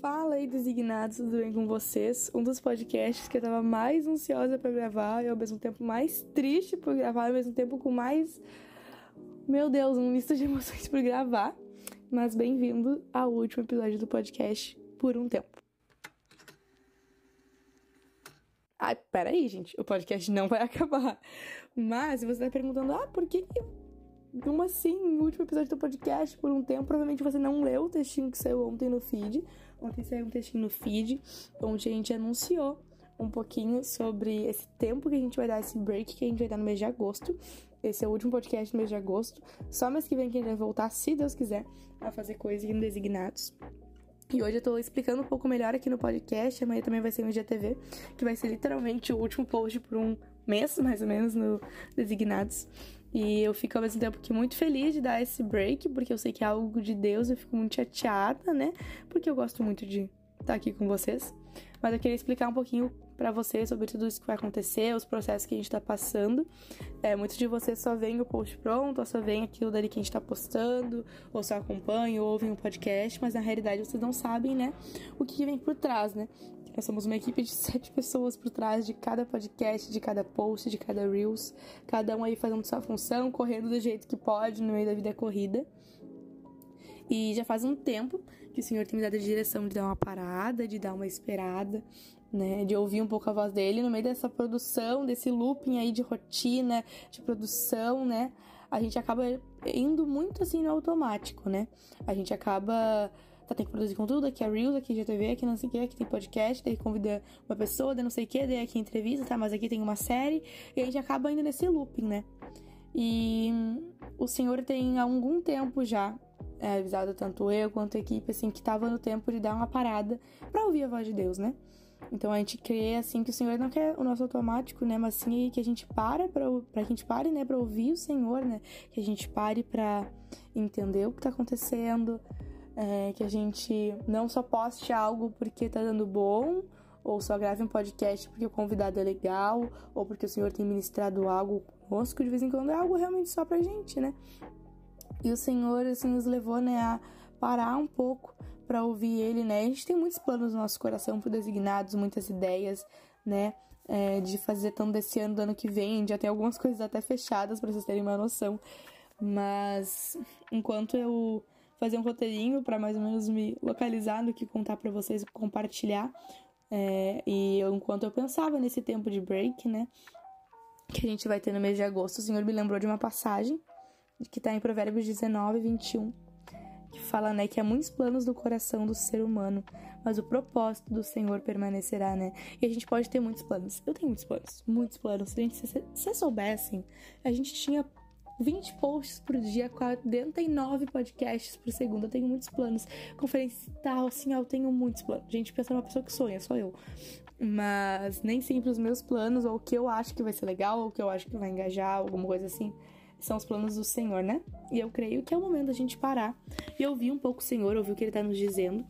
Fala aí, designados, tudo bem com vocês? Um dos podcasts que eu tava mais ansiosa para gravar e ao mesmo tempo mais triste por gravar, ao mesmo tempo com mais. Meu Deus, um misto de emoções por gravar. Mas bem-vindo ao último episódio do podcast por um tempo. Ah, peraí, gente, o podcast não vai acabar. Mas se você tá perguntando, ah, por que como assim, último episódio do podcast por um tempo, provavelmente você não leu o textinho que saiu ontem no feed. Ontem saiu um textinho no feed, onde a gente anunciou um pouquinho sobre esse tempo que a gente vai dar, esse break que a gente vai dar no mês de agosto. Esse é o último podcast do mês de agosto. Só mês que vem que a gente vai voltar, se Deus quiser, a fazer coisas no Designados. E hoje eu tô explicando um pouco melhor aqui no podcast, amanhã também vai ser no IGTV, que vai ser literalmente o último post por um mês, mais ou menos, no Designados. E eu fico ao mesmo tempo que muito feliz de dar esse break, porque eu sei que é algo de Deus, eu fico muito chateada, né? Porque eu gosto muito de estar aqui com vocês. Mas eu queria explicar um pouquinho para vocês sobre tudo isso que vai acontecer, os processos que a gente tá passando. É, muitos de vocês só veem o post pronto, ou só veem aquilo dali que a gente tá postando, ou só acompanham, ou ouvem um podcast, mas na realidade vocês não sabem, né, o que vem por trás, né? Nós somos uma equipe de sete pessoas por trás de cada podcast, de cada post, de cada Reels. Cada um aí fazendo sua função, correndo do jeito que pode no meio da vida corrida. E já faz um tempo que o Senhor tem me dado a direção de dar uma parada, de dar uma esperada, né? De ouvir um pouco a voz dele no meio dessa produção, desse looping aí de rotina, de produção, né? A gente acaba indo muito assim no automático, né? A gente acaba tá, tem que produzir conteúdo, aqui é Reels, aqui é GTV, aqui não sei o que, aqui tem podcast, daí convida uma pessoa, daí não sei o que, daí aqui entrevista, tá? Mas aqui tem uma série, e a gente acaba indo nesse looping, né? E o senhor tem há algum tempo já é, avisado tanto eu quanto a equipe, assim, que tava no tempo de dar uma parada para ouvir a voz de Deus, né? Então a gente crê assim que o Senhor não quer o nosso automático, né, mas sim que a gente para para que a gente pare, né, para ouvir o Senhor, né, que a gente pare para entender o que tá acontecendo, é, que a gente não só poste algo porque tá dando bom, ou só grave um podcast porque o convidado é legal, ou porque o Senhor tem ministrado algo conosco, de vez em quando é algo realmente só pra gente, né? E o Senhor, assim, nos levou, né, a parar um pouco para ouvir Ele, né? A gente tem muitos planos no nosso coração por designados, muitas ideias, né? É, de fazer tanto desse ano, do ano que vem, já tem algumas coisas até fechadas para vocês terem uma noção. Mas enquanto eu fazer um roteirinho para mais ou menos me localizar no que contar para vocês, compartilhar. É, e eu, enquanto eu pensava nesse tempo de break, né, que a gente vai ter no mês de agosto, o Senhor me lembrou de uma passagem que está em Provérbios 19, 21, que fala, né, que há muitos planos no coração do ser humano, mas o propósito do Senhor permanecerá, né? E a gente pode ter muitos planos. Eu tenho muitos planos, muitos planos. Se, a gente, se, se soubessem, a gente tinha 20 posts por dia, 49 podcasts por segundo. Eu tenho muitos planos. Conferência e tal, assim, eu tenho muitos planos. Gente, pensa numa pessoa que sonha, sou eu. Mas nem sempre os meus planos, ou o que eu acho que vai ser legal, ou o que eu acho que vai engajar, alguma coisa assim, são os planos do Senhor, né? E eu creio que é o momento da gente parar e ouvir um pouco o Senhor, ouvir o que Ele tá nos dizendo.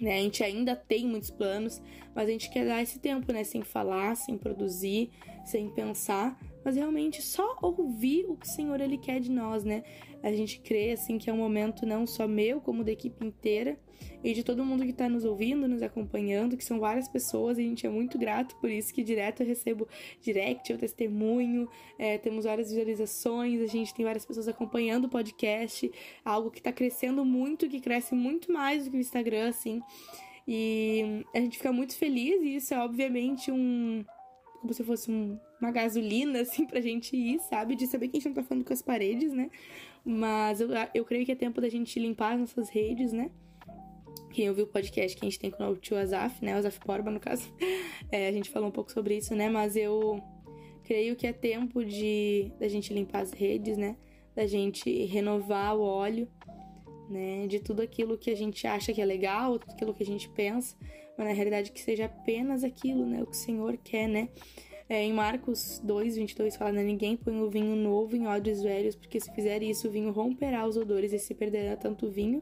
Né? A gente ainda tem muitos planos, mas a gente quer dar esse tempo, né? Sem falar, sem produzir, sem pensar, mas realmente só ouvir o que o Senhor ele quer de nós, né? A gente crê assim que é um momento não só meu, como da equipe inteira e de todo mundo que está nos ouvindo, nos acompanhando, que são várias pessoas, e a gente é muito grato por isso que direto eu recebo direct, eu testemunho, é, temos várias visualizações, a gente tem várias pessoas acompanhando o podcast, algo que está crescendo muito, que cresce muito mais do que o Instagram, assim. E a gente fica muito feliz, e isso é obviamente um como se fosse um, uma gasolina, assim, pra gente ir, sabe? De saber que a gente não tá falando com as paredes, né? Mas eu, eu creio que é tempo da gente limpar as nossas redes, né? Quem ouviu o podcast que a gente tem com o tio Azaf, né? O Azaf Borba, no caso. É, a gente falou um pouco sobre isso, né? Mas eu creio que é tempo de da gente limpar as redes, né? Da gente renovar o óleo, né? De tudo aquilo que a gente acha que é legal, tudo aquilo que a gente pensa, mas na realidade que seja apenas aquilo, né? O que o Senhor quer, né? É, em Marcos 2, 22 fala, né? Ninguém põe o vinho novo em odres velhos, porque se fizer isso, o vinho romperá os odores e se perderá tanto o vinho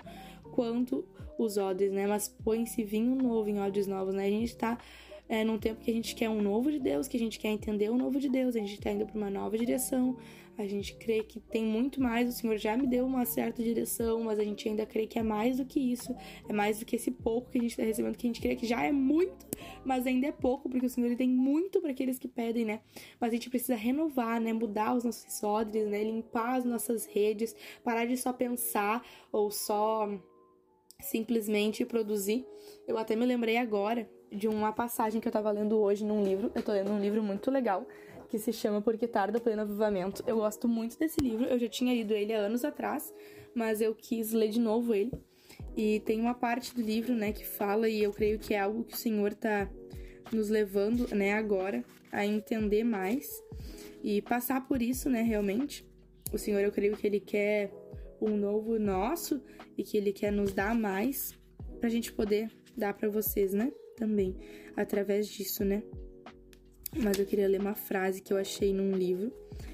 quanto os odres, né? Mas põe-se vinho novo em odres novos, né? A gente tá é, num tempo que a gente quer um novo de Deus, que a gente quer entender o novo de Deus, a gente tá indo para uma nova direção, A gente crê que tem muito mais, o Senhor já me deu uma certa direção, mas a gente ainda crê que é mais do que isso, é mais do que esse pouco que a gente está recebendo, que a gente crê que já é muito, mas ainda é pouco, porque o Senhor ele tem muito para aqueles que pedem, né? Mas a gente precisa renovar, né? Mudar os nossos odres, né? Limpar as nossas redes, parar de só pensar ou só simplesmente produzir. Eu até me lembrei agora de uma passagem que eu tava lendo hoje num livro. Eu tô lendo um livro muito legal que se chama Porque Tarda o Pleno Avivamento. Eu gosto muito desse livro, eu já tinha lido ele há anos atrás, mas eu quis ler de novo ele. E tem uma parte do livro, né, que fala, e eu creio que é algo que o Senhor tá nos levando, né, agora a entender mais e passar por isso, né, realmente. O Senhor, eu creio que Ele quer um novo nosso e que Ele quer nos dar mais pra gente poder dar para vocês, né, também, através disso, né mas eu queria ler uma frase que eu achei num livro,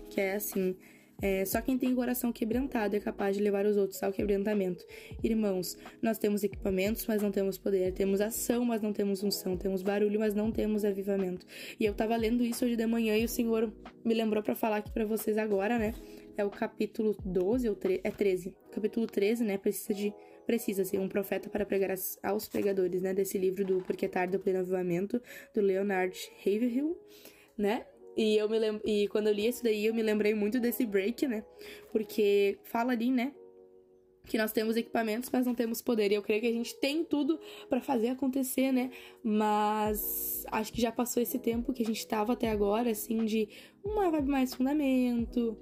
que é assim: é, só quem tem o coração quebrantado é capaz de levar os outros ao quebrantamento. Irmãos, nós temos equipamentos, mas não temos poder. Temos ação, mas não temos unção. Temos barulho, mas não temos avivamento. E eu tava lendo isso hoje de manhã e o Senhor me lembrou para falar aqui para vocês agora, né? É o capítulo 12 ou 13, é 13. Capítulo 13, né? Precisa de precisa ser um profeta para pregar aos pregadores, né? Desse livro do Porque é Tarde do Pleno Avivamento, do Leonard Haverhill, né? E eu me lembro, e quando eu li isso daí, eu me lembrei muito desse break, né? Porque fala ali, né? que nós temos equipamentos, mas não temos poder. E eu creio que a gente tem tudo para fazer acontecer, né? Mas acho que já passou esse tempo que a gente tava até agora, assim, de uma vibe mais fundamento,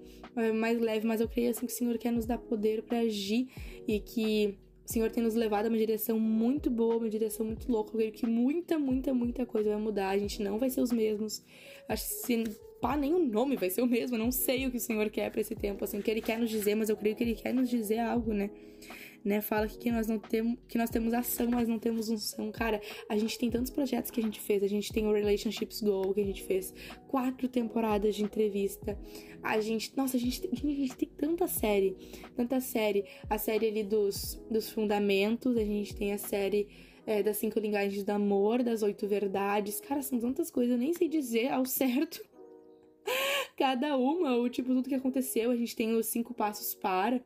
mais leve, mas eu creio assim que o Senhor quer nos dar poder para agir e que o Senhor tem nos levado a uma direção muito boa, uma direção muito louca. Eu creio que muita, muita, muita coisa vai mudar. A gente não vai ser os mesmos. Acho que se pá, nem o nome vai ser o mesmo. Eu não sei o que o Senhor quer para esse tempo, assim, o que Ele quer nos dizer, mas eu creio que Ele quer nos dizer algo, né? Né? Fala que nós não temos, que nós temos ação, mas não temos unção. Cara, a gente tem tantos projetos que a gente fez. A gente tem o Relationships Go que a gente fez, quatro temporadas de entrevista. A gente, nossa, a gente, a gente tem tanta série, tanta série. A série ali dos, dos fundamentos, a gente tem a série é, das cinco linguagens do amor, das oito verdades. Cara, são tantas coisas, eu nem sei dizer ao certo cada uma, o tipo, tudo que aconteceu. A gente tem os cinco passos para.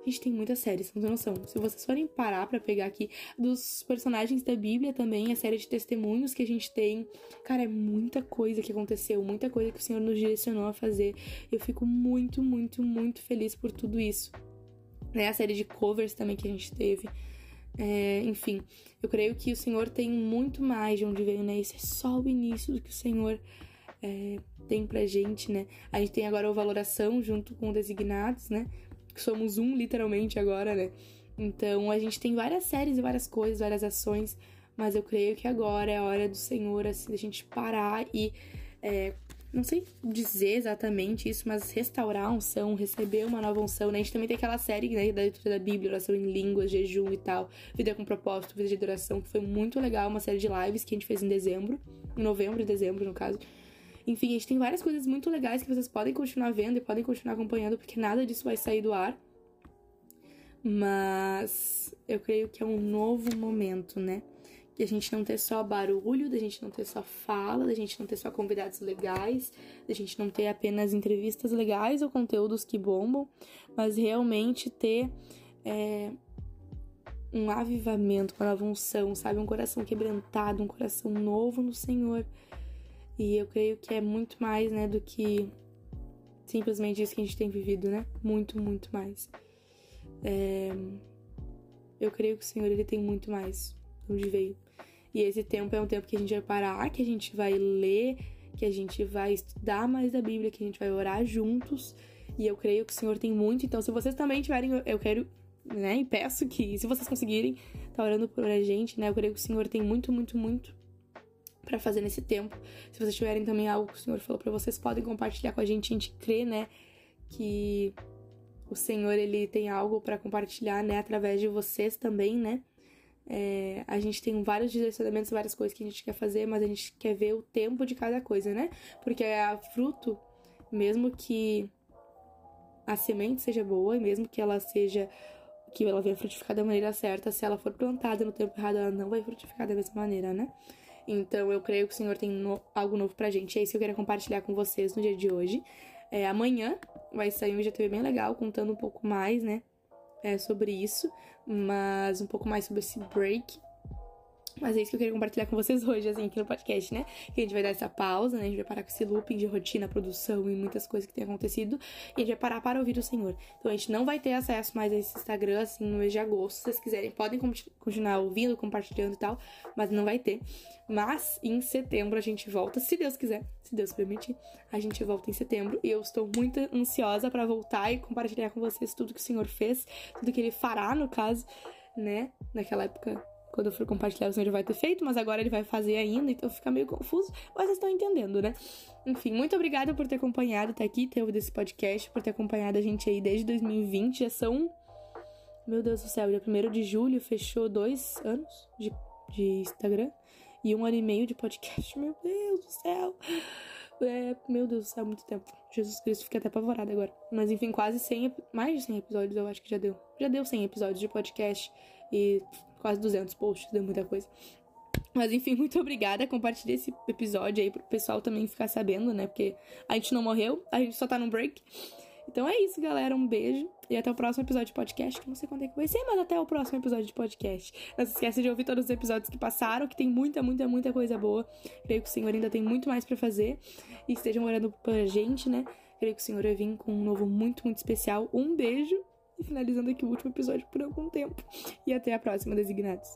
A gente tem muitas séries, não tem noção. Se vocês forem parar para pegar aqui dos personagens da Bíblia também, a série de testemunhos que a gente tem, cara, é muita coisa que aconteceu, muita coisa que o Senhor nos direcionou a fazer. Eu fico muito, muito, muito feliz por tudo isso. Né? A série de covers também que a gente teve. É, enfim, eu creio que o Senhor tem muito mais de onde veio, né? Esse é só o início do que o Senhor é, tem pra gente, né? A gente tem agora o Valoração junto com o Designados, né? Somos um literalmente agora, né? Então a gente tem várias séries e várias coisas, várias ações, mas eu creio que agora é a hora do Senhor, assim, da gente parar e. É, não sei dizer exatamente isso, mas restaurar a unção, receber uma nova unção, né? A gente também tem aquela série né, da leitura da Bíblia, oração em línguas, jejum e tal, vida com propósito, vida de adoração, que foi muito legal, uma série de lives que a gente fez em dezembro, em novembro e dezembro, no caso. Enfim, a gente tem várias coisas muito legais que vocês podem continuar vendo e podem continuar acompanhando, porque nada disso vai sair do ar. Mas eu creio que é um novo momento, né? Que a gente não ter só barulho, da gente não ter só fala, da gente não ter só convidados legais, da gente não ter apenas entrevistas legais ou conteúdos que bombam, mas realmente ter é, um avivamento, uma nova unção, sabe? Um coração quebrantado, um coração novo no Senhor. E eu creio que é muito mais, né, do que simplesmente isso que a gente tem vivido, né? Muito, muito mais. É... Eu creio que o Senhor, ele tem muito mais onde veio. E esse tempo é um tempo que a gente vai parar, que a gente vai ler, que a gente vai estudar mais da Bíblia, que a gente vai orar juntos. E eu creio que o Senhor tem muito. Então, se vocês também tiverem, eu quero, né, e peço que, se vocês conseguirem, tá orando por a gente, né? Eu creio que o Senhor tem muito, muito, muito para fazer nesse tempo. Se vocês tiverem também algo que o Senhor falou para vocês, podem compartilhar com a gente. A gente crê, né, que o Senhor ele tem algo para compartilhar, né, através de vocês também, né? É, a gente tem vários direcionamentos, várias coisas que a gente quer fazer, mas a gente quer ver o tempo de cada coisa, né? Porque a fruto, mesmo que a semente seja boa e mesmo que ela seja que ela venha frutificar da maneira certa, se ela for plantada no tempo errado, ela não vai frutificar da mesma maneira, né? Então eu creio que o Senhor tem no, algo novo pra gente. É isso que eu quero compartilhar com vocês no dia de hoje. É, amanhã vai sair um IGTV bem legal, contando um pouco mais, né? É, sobre isso, mas um pouco mais sobre esse break mas é isso que eu queria compartilhar com vocês hoje, assim, aqui no podcast, né? Que a gente vai dar essa pausa, né? A gente vai parar com esse looping de rotina, produção e muitas coisas que tem acontecido. E a gente vai parar para ouvir o Senhor. Então a gente não vai ter acesso mais a esse Instagram, assim, no mês de agosto. Se vocês quiserem, podem continuar ouvindo, compartilhando e tal, mas não vai ter. Mas em setembro a gente volta, se Deus quiser, se Deus permitir, a gente volta em setembro. E eu estou muito ansiosa para voltar e compartilhar com vocês tudo que o Senhor fez, tudo que ele fará, no caso, né? Naquela época quando eu for compartilhar, o senhor vai ter feito, mas agora ele vai fazer ainda, então fica meio confuso, mas vocês estão entendendo, né? Enfim, muito obrigada por ter acompanhado até aqui, ter ouvido esse podcast, por ter acompanhado a gente aí desde 2020. Já são. Meu Deus do céu, dia 1 de julho fechou dois anos de, de Instagram e um ano e meio de podcast. Meu Deus do céu! É, meu Deus do céu, muito tempo. Jesus Cristo, fiquei até apavorada agora. Mas enfim, quase 100, mais de 100 episódios eu acho que já deu. Já deu 100 episódios de podcast e quase 200 posts, deu muita coisa. Mas enfim, muito obrigada. Compartilhe esse episódio aí pro pessoal também ficar sabendo, né? Porque a gente não morreu, a gente só tá num break. Então é isso, galera. Um beijo e até o próximo episódio de podcast. Que não sei quando é que vai ser, mas até o próximo episódio de podcast. Não se esqueça de ouvir todos os episódios que passaram, que tem muita, muita, muita coisa boa. Creio que o Senhor ainda tem muito mais para fazer. E estejam orando pra gente, né? Creio que o Senhor vai vir com um novo muito, muito especial. Um beijo e finalizando aqui o último episódio por algum tempo. E até a próxima, designados.